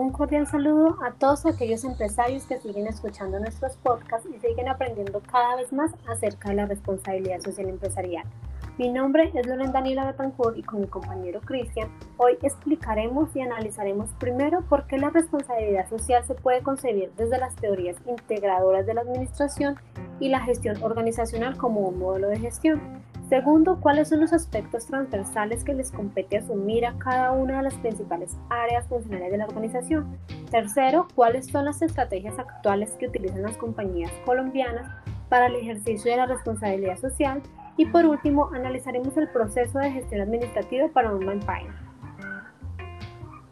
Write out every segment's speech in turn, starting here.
Un cordial saludo a todos aquellos empresarios que siguen escuchando nuestros podcasts y siguen aprendiendo cada vez más acerca de la responsabilidad social empresarial. Mi nombre es Loren Daniela Betancourt y con mi compañero Cristian hoy explicaremos y analizaremos primero por qué la responsabilidad social se puede concebir desde las teorías integradoras de la administración y la gestión organizacional como un modelo de gestión. Segundo, cuáles son los aspectos transversales que les compete asumir a cada una de las principales áreas funcionales de la organización. Tercero, cuáles son las estrategias actuales que utilizan las compañías colombianas para el ejercicio de la responsabilidad social. Y por último, analizaremos el proceso de gestión administrativa para un manpower.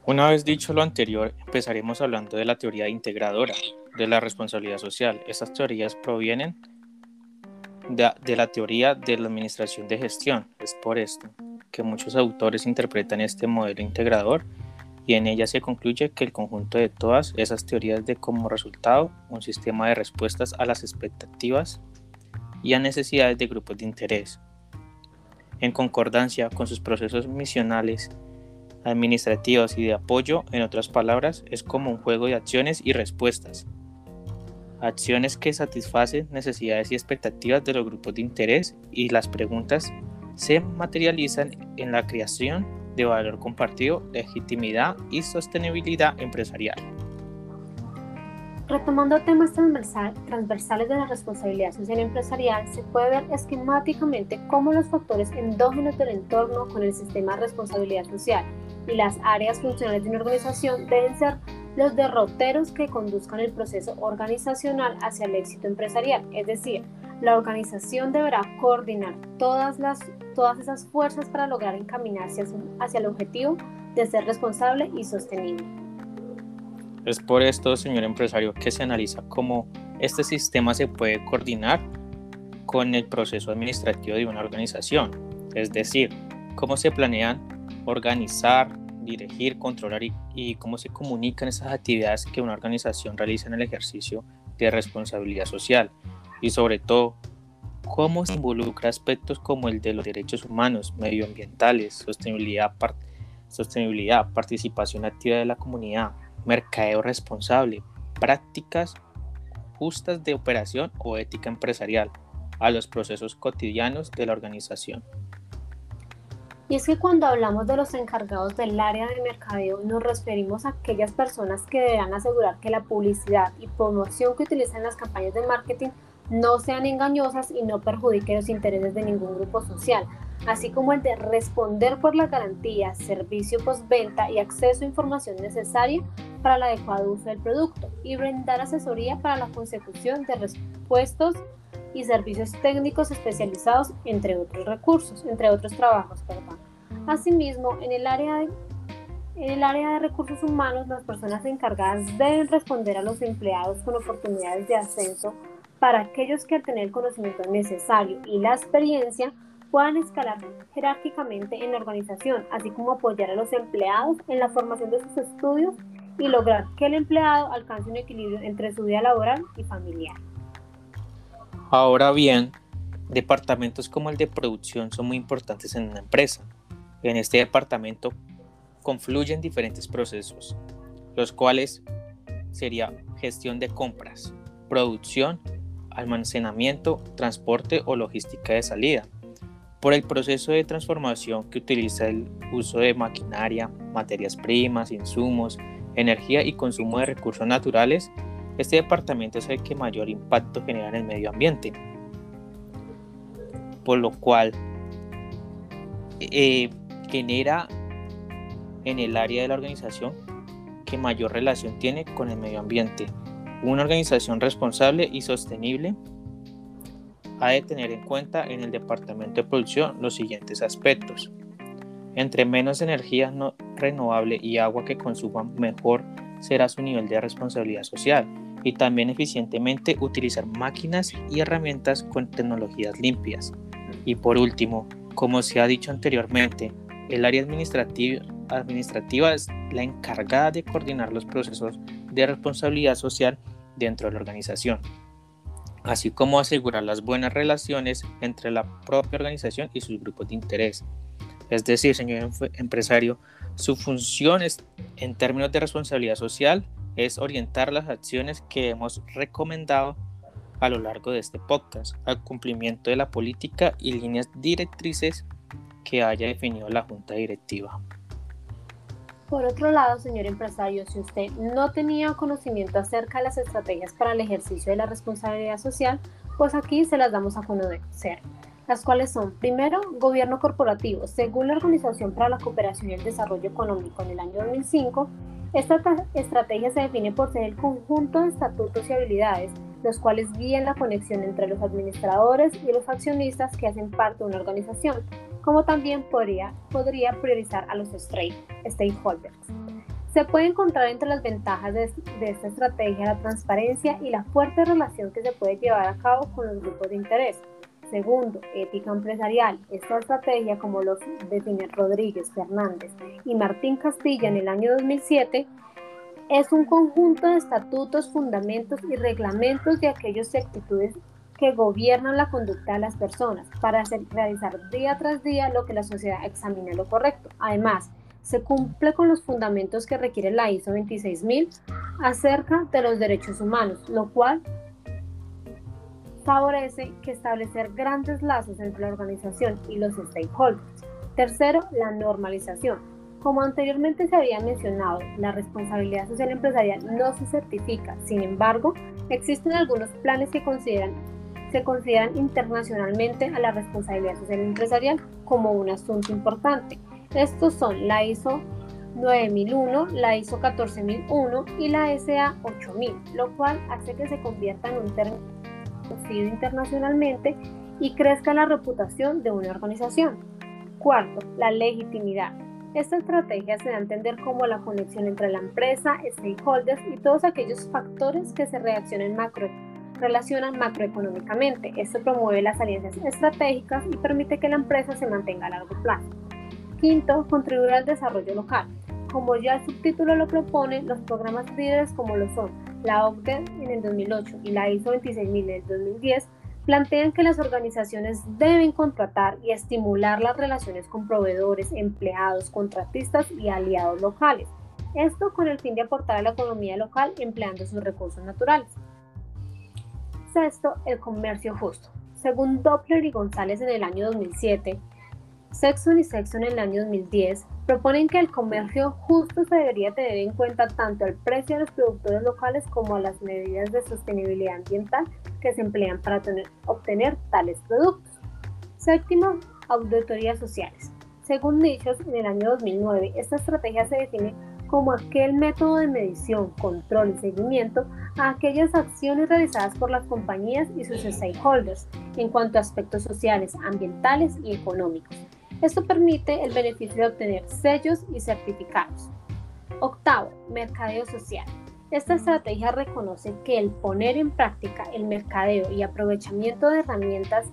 Una vez dicho lo anterior, empezaremos hablando de la teoría integradora de la responsabilidad social. Estas teorías provienen de, la teoría de la administración de gestión. Es por esto que muchos autores interpretan este modelo integrador y en ella se concluye que el conjunto de todas esas teorías de como resultado un sistema de respuestas a las expectativas y a necesidades de grupos de interés, en concordancia con sus procesos misionales, administrativos y de apoyo, en otras palabras, es como un juego de acciones y respuestas acciones que satisfacen necesidades y expectativas de los grupos de interés y las preguntas se materializan en la creación de valor compartido, legitimidad y sostenibilidad empresarial. Retomando temas transversales de la responsabilidad social empresarial, se puede ver esquemáticamente cómo los factores endógenos del entorno con el sistema de responsabilidad social y las áreas funcionales de una organización deben ser los derroteros que conduzcan el proceso organizacional hacia el éxito empresarial. Es decir, la organización deberá coordinar todas, las, todas esas fuerzas para lograr encaminarse hacia el objetivo de ser responsable y sostenible. Es por esto, señor empresario, que se analiza cómo este sistema se puede coordinar con el proceso administrativo de una organización. Es decir, cómo se planean organizar, dirigir, controlar y, cómo se comunican esas actividades que una organización realiza en el ejercicio de responsabilidad social y sobre todo cómo se involucra aspectos como el de los derechos humanos, medioambientales, sostenibilidad, sostenibilidad participación activa de la comunidad, mercadeo responsable, prácticas justas de operación o ética empresarial a los procesos cotidianos de la organización. Y es que cuando hablamos de los encargados del área de mercadeo, nos referimos a aquellas personas que deberán asegurar que la publicidad y promoción que utilizan las campañas de marketing no sean engañosas y no perjudiquen los intereses de ningún grupo social, así como el de responder por la garantía, servicio postventa y acceso a información necesaria para el adecuado uso del producto y brindar asesoría para la consecución de respuestos y servicios técnicos especializados, entre otros recursos, entre otros trabajos. Perdón. Asimismo, en el área de en el área de recursos humanos, las personas encargadas deben responder a los empleados con oportunidades de ascenso para aquellos que al tener el conocimiento necesario y la experiencia puedan escalar jerárquicamente en la organización, así como apoyar a los empleados en la formación de sus estudios y lograr que el empleado alcance un equilibrio entre su vida laboral y familiar. Ahora bien, departamentos como el de producción son muy importantes en una empresa. En este departamento confluyen diferentes procesos, los cuales sería gestión de compras, producción, almacenamiento, transporte o logística de salida. Por el proceso de transformación que utiliza el uso de maquinaria, materias primas, insumos, energía y consumo de recursos naturales, este departamento es el que mayor impacto genera en el medio ambiente. Por lo cual eh, genera en el área de la organización que mayor relación tiene con el medio ambiente. Una organización responsable y sostenible ha de tener en cuenta en el departamento de producción los siguientes aspectos. Entre menos energía no renovable y agua que consuman, mejor será su nivel de responsabilidad social y también eficientemente utilizar máquinas y herramientas con tecnologías limpias. Y por último, como se ha dicho anteriormente, el área administrativa, administrativa es la encargada de coordinar los procesos de responsabilidad social dentro de la organización, así como asegurar las buenas relaciones entre la propia organización y sus grupos de interés. Es decir, señor empresario, Su función es, en términos de responsabilidad social es orientar las acciones que hemos recomendado a lo largo de este podcast al cumplimiento de la política y líneas directrices que haya definido la Junta Directiva. Por otro lado, señor empresario, si usted no tenía conocimiento acerca de las estrategias para el ejercicio de la responsabilidad social, pues aquí se las damos a conocer, las cuales son, primero, gobierno corporativo. Según la Organización para la Cooperación y el Desarrollo Económico en el año 2005, esta estrategia se define por ser el conjunto de estatutos y habilidades los cuales guían la conexión entre los administradores y los accionistas que hacen parte de una organización, como también podría, priorizar a los stakeholders. Se puede encontrar entre las ventajas de, esta estrategia la transparencia y la fuerte relación que se puede llevar a cabo con los grupos de interés. Segundo, ética empresarial. Esta estrategia, como lo define Rodríguez Fernández y Martín Castilla en el año 2007, es un conjunto de estatutos, fundamentos y reglamentos de aquellas actitudes que gobiernan la conducta de las personas para realizar día tras día lo que la sociedad examina lo correcto. Además, se cumple con los fundamentos que requiere la ISO 26000 acerca de los derechos humanos, lo cual favorece que establecer grandes lazos entre la organización y los stakeholders. Tercero, la normalización como anteriormente se había mencionado, la responsabilidad social empresarial no se certifica. Sin embargo, existen algunos planes que consideran, se consideran internacionalmente a la responsabilidad social empresarial como un asunto importante. Estos son la ISO 9001, la ISO 14001 y la SA 8000, lo cual hace que se convierta en un término conocido internacionalmente y crezca la reputación de una organización. Cuarto, la legitimidad. Esta estrategia se da a entender como la conexión entre la empresa, stakeholders y todos aquellos factores que se relacionan macroeconómicamente. Esto promueve las alianzas estratégicas y permite que la empresa se mantenga a largo plazo. Quinto, contribuir al desarrollo local. Como ya el subtítulo lo propone, los programas líderes como lo son la OCDE en el 2008 y la ISO 26000 en el 2010 plantean que las organizaciones deben contratar y estimular las relaciones con proveedores, empleados, contratistas y aliados locales. Esto con el fin de aportar a la economía local empleando sus recursos naturales. Sexto, el comercio justo. Según Doppler y González en el año 2007, Sexton y Sexton en el año 2010 proponen que el comercio justo se debería tener en cuenta tanto el precio de los productores locales como las medidas de sostenibilidad ambiental que se emplean para obtener tales productos. Séptimo, auditorías sociales. Según dichos, en el año 2009, esta estrategia se define como aquel método de medición, control y seguimiento a aquellas acciones realizadas por las compañías y sus stakeholders en cuanto a aspectos sociales, ambientales y económicos esto permite el beneficio de obtener sellos y certificados. Octavo, mercadeo social. Esta estrategia reconoce que el poner en práctica el mercadeo y aprovechamiento de herramientas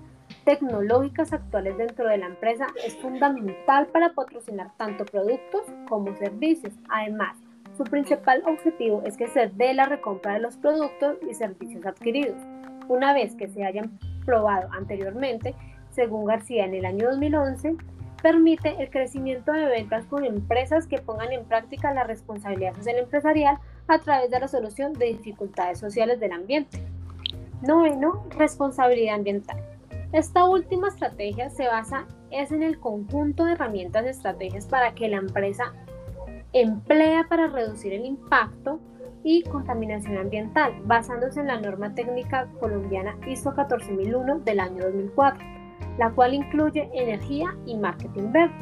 tecnológicas actuales dentro de la empresa es fundamental para patrocinar tanto productos como servicios. Además, su principal objetivo es que se dé la recompra de los productos y servicios adquiridos. Una vez que se hayan probado anteriormente, según García en el año 2011, permite el crecimiento de ventas con empresas que pongan en práctica la responsabilidad social empresarial a través de la solución de dificultades sociales del ambiente. Noveno, responsabilidad ambiental. Esta última estrategia se basa es en el conjunto de herramientas y estrategias para que la empresa emplea para reducir el impacto y contaminación ambiental, basándose en la norma técnica colombiana ISO 14001 del año 2004 la cual incluye energía y marketing verde,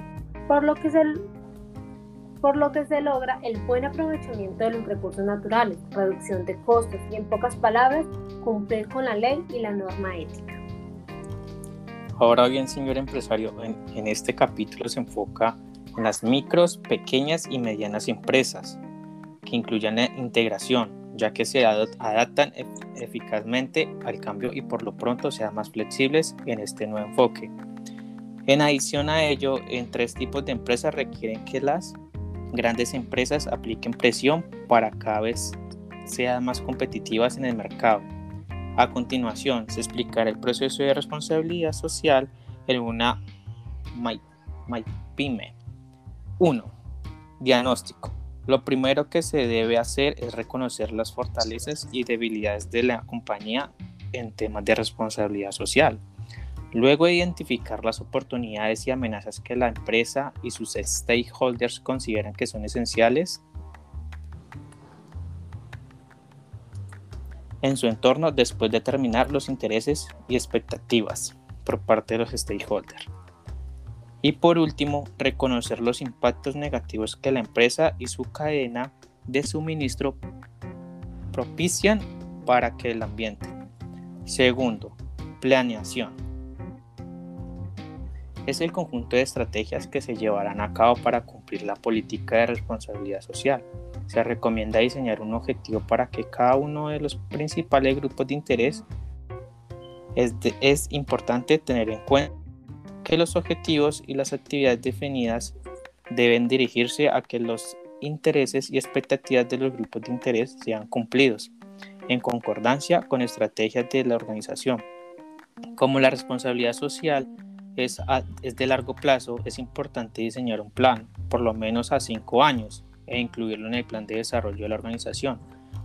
por lo que se, por lo que se logra el buen aprovechamiento de los recursos naturales, reducción de costos y, en pocas palabras, cumplir con la ley y la norma ética. Ahora bien, señor empresario, en, este capítulo se enfoca en las micros, pequeñas y medianas empresas, que incluyan la integración, ya que se adaptan eficazmente al cambio y por lo pronto sean más flexibles en este nuevo enfoque. En adición a ello, en tres tipos de empresas requieren que las grandes empresas apliquen presión para cada vez sean más competitivas en el mercado. A continuación, se explicará el proceso de responsabilidad social en una MyPyme. 1 Diagnóstico. Lo primero que se debe hacer es reconocer las fortalezas y debilidades de la compañía en temas de responsabilidad social. Luego identificar las oportunidades y amenazas que la empresa y sus stakeholders consideran que son esenciales en su entorno después de determinar los intereses y expectativas por parte de los stakeholders. Y por último, reconocer los impactos negativos que la empresa y su cadena de suministro propician para que el ambiente. Segundo, planeación es el conjunto de estrategias que se llevarán a cabo para cumplir la política de responsabilidad social. Se recomienda diseñar un objetivo para que cada uno de los principales grupos de interés es, es importante tener en cuenta que los objetivos y las actividades definidas deben dirigirse a que los intereses y expectativas de los grupos de interés sean cumplidos en concordancia con estrategias de la organización. Como la responsabilidad social es, de largo plazo, es importante diseñar un plan, por lo menos a cinco años, e incluirlo en el plan de desarrollo de la organización,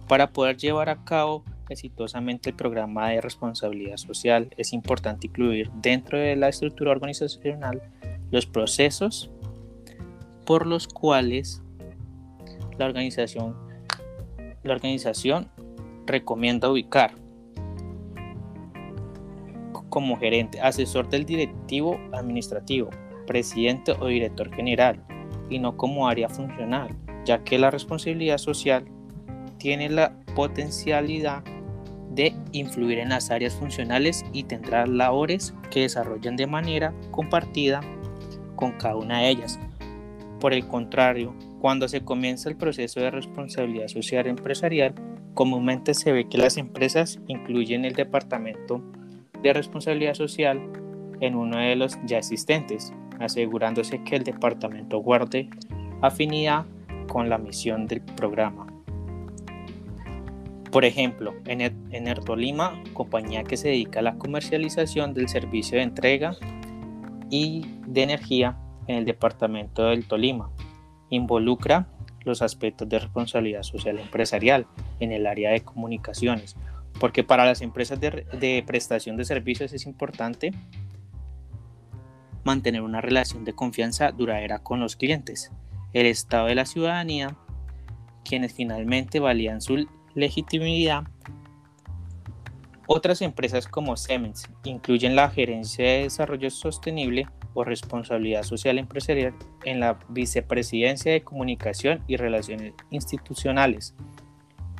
para poder llevar a cabo exitosamente el programa de responsabilidad social, es importante incluir dentro de la estructura organizacional los procesos por los cuales la organización, la organización recomienda ubicar como gerente, asesor del directivo administrativo, presidente o director general, y no como área funcional, ya que la responsabilidad social tiene la potencialidad de influir en las áreas funcionales y tendrá labores que desarrollan de manera compartida con cada una de ellas. Por el contrario, cuando se comienza el proceso de responsabilidad social empresarial, comúnmente se ve que las empresas incluyen el departamento de responsabilidad social en uno de los ya existentes, asegurándose que el departamento guarde afinidad con la misión del programa. Por ejemplo, en, en Ertolima, compañía que se dedica a la comercialización del servicio de entrega y de energía en el departamento del Tolima, involucra los aspectos de responsabilidad social empresarial en el área de comunicaciones, porque para las empresas de, prestación de servicios es importante mantener una relación de confianza duradera con los clientes, el estado de la ciudadanía, quienes finalmente valían su legitimidad. Otras empresas como Siemens incluyen la gerencia de desarrollo sostenible o responsabilidad social empresarial en la vicepresidencia de comunicación y relaciones institucionales,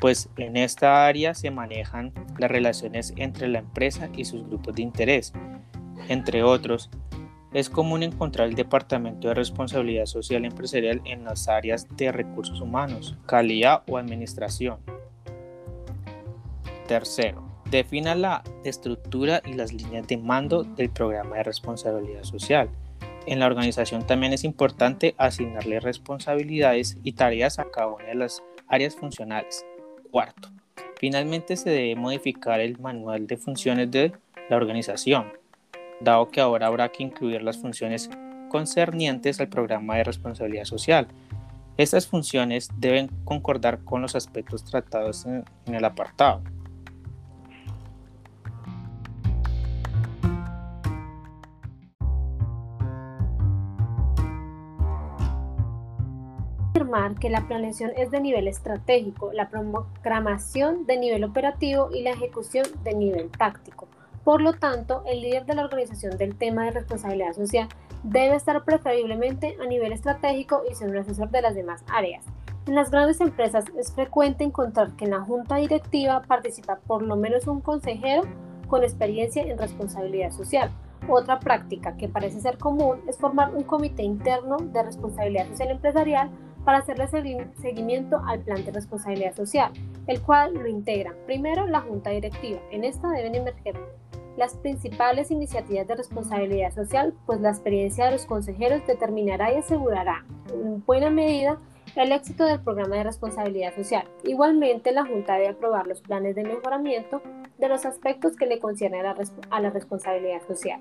pues en esta área se manejan las relaciones entre la empresa y sus grupos de interés. Entre otros, es común encontrar el Departamento de Responsabilidad Social Empresarial en las áreas de recursos humanos, calidad o administración. Tercero, defina la estructura y las líneas de mando del programa de responsabilidad social. En la organización también es importante asignarle responsabilidades y tareas a cada una de las áreas funcionales, Cuarto, finalmente se debe modificar el manual de funciones de la organización, dado que ahora habrá que incluir las funciones concernientes al programa de responsabilidad social. Estas funciones deben concordar con los aspectos tratados en, el apartado. Que la planeación es de nivel estratégico, la programación de nivel operativo y la ejecución de nivel táctico. Por lo tanto, el líder de la organización del tema de responsabilidad social debe estar preferiblemente a nivel estratégico y ser un asesor de las demás áreas. En las grandes empresas es frecuente encontrar que en la junta directiva participa por lo menos un consejero con experiencia en responsabilidad social. Otra práctica que parece ser común es formar un comité interno de responsabilidad social empresarial para hacerle seguimiento al plan de responsabilidad social, el cual lo integra primero la junta directiva. En esta deben emerger las principales iniciativas de responsabilidad social, pues la experiencia de los consejeros determinará y asegurará en buena medida el éxito del programa de responsabilidad social. Igualmente, la Junta debe aprobar los planes de mejoramiento de los aspectos que le conciernen a la, responsabilidad social.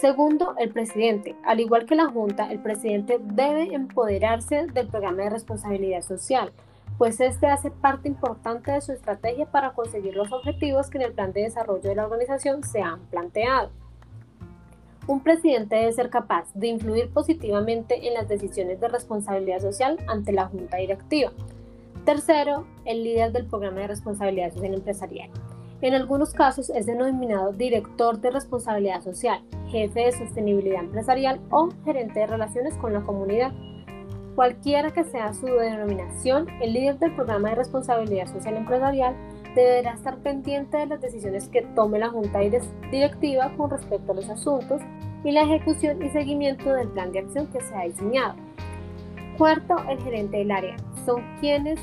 Segundo, el presidente. Al igual que la Junta, el presidente debe empoderarse del programa de responsabilidad social, pues este hace parte importante de su estrategia para conseguir los objetivos que en el plan de desarrollo de la organización se han planteado. Un presidente debe ser capaz de influir positivamente en las decisiones de responsabilidad social ante la junta directiva. Tercero, el líder del programa de responsabilidad social empresarial. En algunos casos es denominado director de responsabilidad social, jefe de sostenibilidad empresarial o gerente de relaciones con la comunidad. Cualquiera que sea su denominación, el líder del programa de responsabilidad social empresarial deberá estar pendiente de las decisiones que tome la junta directiva con respecto a los asuntos y la ejecución y seguimiento del plan de acción que se ha diseñado. Cuarto, el gerente del área. Son quienes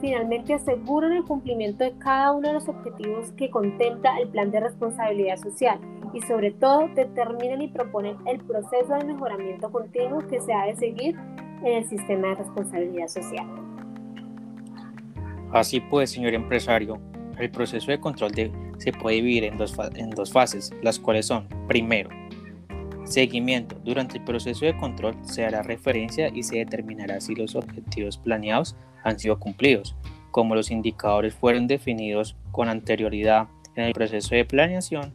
finalmente aseguran el cumplimiento de cada uno de los objetivos que contempla el plan de responsabilidad social y sobre todo determinan y proponen el proceso de mejoramiento continuo que se ha de seguir en el sistema de responsabilidad social. Así pues, señor empresario, el proceso de control se puede dividir en dos, en dos fases, las cuales son, primero, seguimiento. Durante el proceso de control se hará referencia y se determinará si los objetivos planeados han sido cumplidos. Como los indicadores fueron definidos con anterioridad en el proceso de planeación,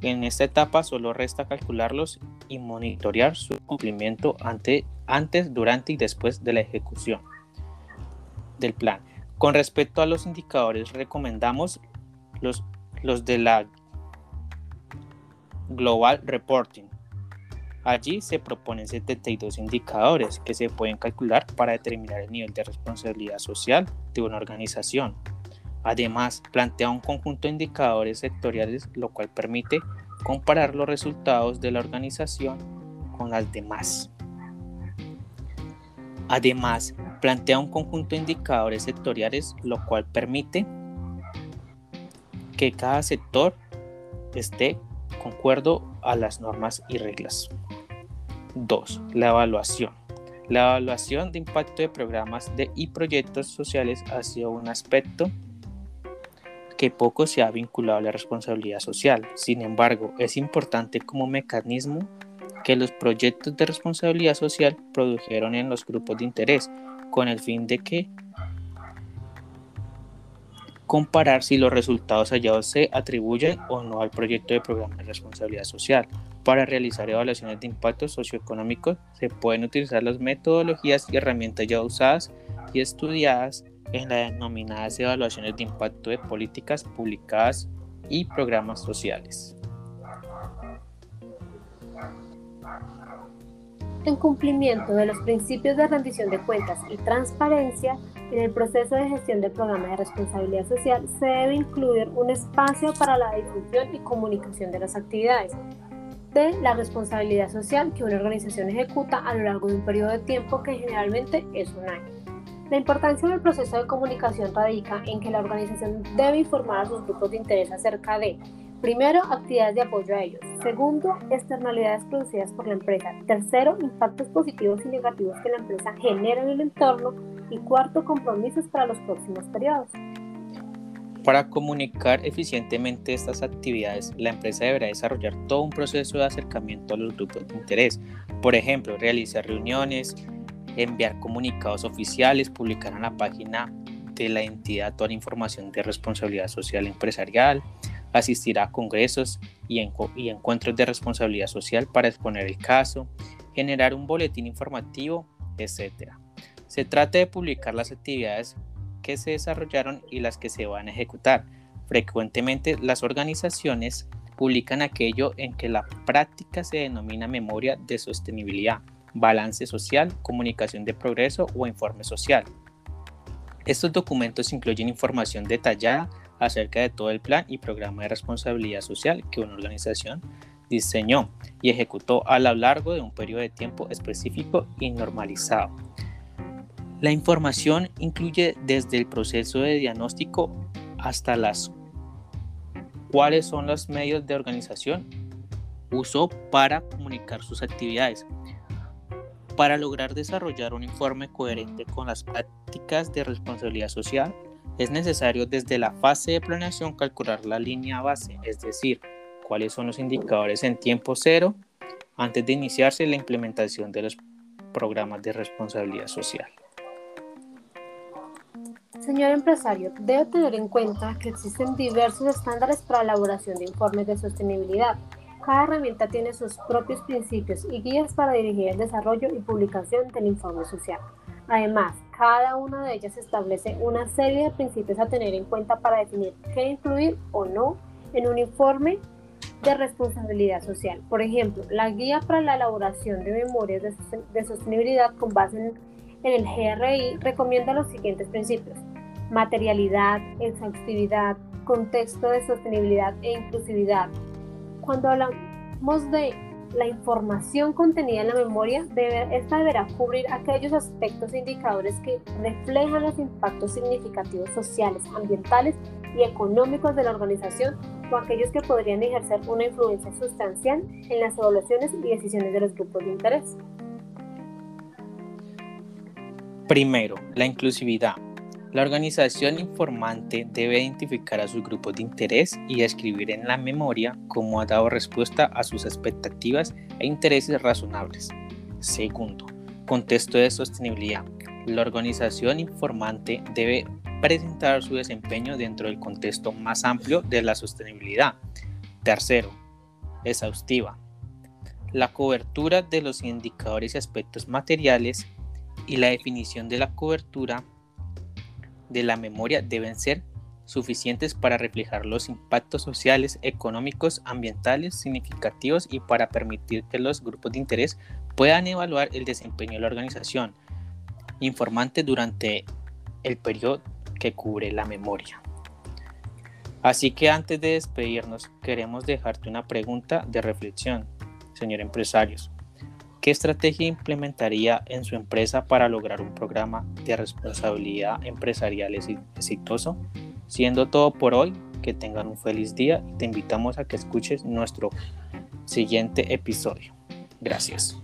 en esta etapa solo resta calcularlos y monitorear su cumplimiento antes, durante y después de la ejecución del plan. Con respecto a los indicadores, recomendamos los, los de la Global Reporting, Allí se proponen 72 indicadores que se pueden calcular para determinar el nivel de responsabilidad social de una organización. Además, plantea un conjunto de indicadores sectoriales, lo cual permite comparar los resultados de la organización con las demás. Además, plantea un conjunto de indicadores sectoriales, lo cual permite que cada sector esté concuerdo a las normas y reglas. 2. La evaluación. La evaluación de impacto de programas de, y proyectos sociales ha sido un aspecto que poco se ha vinculado a la responsabilidad social. Sin embargo, es importante como mecanismo que los proyectos de responsabilidad social produjeron en los grupos de interés con el fin de que comparar si los resultados hallados se atribuyen o no al proyecto de programa de responsabilidad social. Para realizar evaluaciones de impacto socioeconómico se pueden utilizar las metodologías y herramientas ya usadas y estudiadas en las denominadas evaluaciones de impacto de políticas publicadas y programas sociales. En cumplimiento de los principios de rendición de cuentas y transparencia, en el proceso de gestión del programa de responsabilidad social se debe incluir un espacio para la difusión y comunicación de las actividades, de la responsabilidad social que una organización ejecuta a lo largo de un periodo de tiempo que generalmente es un año. La importancia del proceso de comunicación radica en que la organización debe informar a sus grupos de interés acerca de, primero, actividades de apoyo a ellos, segundo, externalidades producidas por la empresa, tercero, impactos positivos y negativos que la empresa genera en el entorno y cuarto, compromisos para los próximos periodos. Para comunicar eficientemente estas actividades, la empresa deberá desarrollar todo un proceso de acercamiento a los grupos de interés. Por ejemplo, realizar reuniones, enviar comunicados oficiales, publicar en la página de la entidad toda la información de responsabilidad social empresarial, asistir a congresos y, y encuentros de responsabilidad social para exponer el caso, generar un boletín informativo, etc. Se trata de publicar las actividades que se desarrollaron y las que se van a ejecutar. Frecuentemente las organizaciones publican aquello en que la práctica se denomina memoria de sostenibilidad, balance social, comunicación de progreso o informe social. Estos documentos incluyen información detallada acerca de todo el plan y programa de responsabilidad social que una organización diseñó y ejecutó a lo largo de un periodo de tiempo específico y normalizado. La información incluye desde el proceso de diagnóstico hasta las cuáles son los medios de organización usó para comunicar sus actividades. Para lograr desarrollar un informe coherente con las prácticas de responsabilidad social, es necesario desde la fase de planeación calcular la línea base, es decir, cuáles son los indicadores en tiempo cero antes de iniciarse la implementación de los programas de responsabilidad social. Señor empresario, debe tener en cuenta que existen diversos estándares para la elaboración de informes de sostenibilidad. Cada herramienta tiene sus propios principios y guías para dirigir el desarrollo y publicación del informe social. Además, cada una de ellas establece una serie de principios a tener en cuenta para definir qué incluir o no en un informe de responsabilidad social. Por ejemplo, la guía para la elaboración de memorias de, sostenibilidad con base en, en el GRI recomienda los siguientes principios materialidad, exhaustividad, contexto de sostenibilidad e inclusividad. Cuando hablamos de la información contenida en la memoria, debe, esta deberá cubrir aquellos aspectos e indicadores que reflejan los impactos significativos sociales, ambientales y económicos de la organización o aquellos que podrían ejercer una influencia sustancial en las evaluaciones y decisiones de los grupos de interés. Primero, la inclusividad. La organización informante debe identificar a sus grupos de interés y escribir en la memoria cómo ha dado respuesta a sus expectativas e intereses razonables. Segundo, contexto de sostenibilidad. La organización informante debe presentar su desempeño dentro del contexto más amplio de la sostenibilidad. Tercero, exhaustiva. La cobertura de los indicadores y aspectos materiales y la definición de la cobertura de la memoria deben ser suficientes para reflejar los impactos sociales, económicos, ambientales significativos y para permitir que los grupos de interés puedan evaluar el desempeño de la organización informante durante el periodo que cubre la memoria. Así que antes de despedirnos, queremos dejarte una pregunta de reflexión, señor empresarios. ¿Qué estrategia implementaría en su empresa para lograr un programa de responsabilidad empresarial exitoso? Siendo todo por hoy, que tengan un feliz día y te invitamos a que escuches nuestro siguiente episodio. Gracias.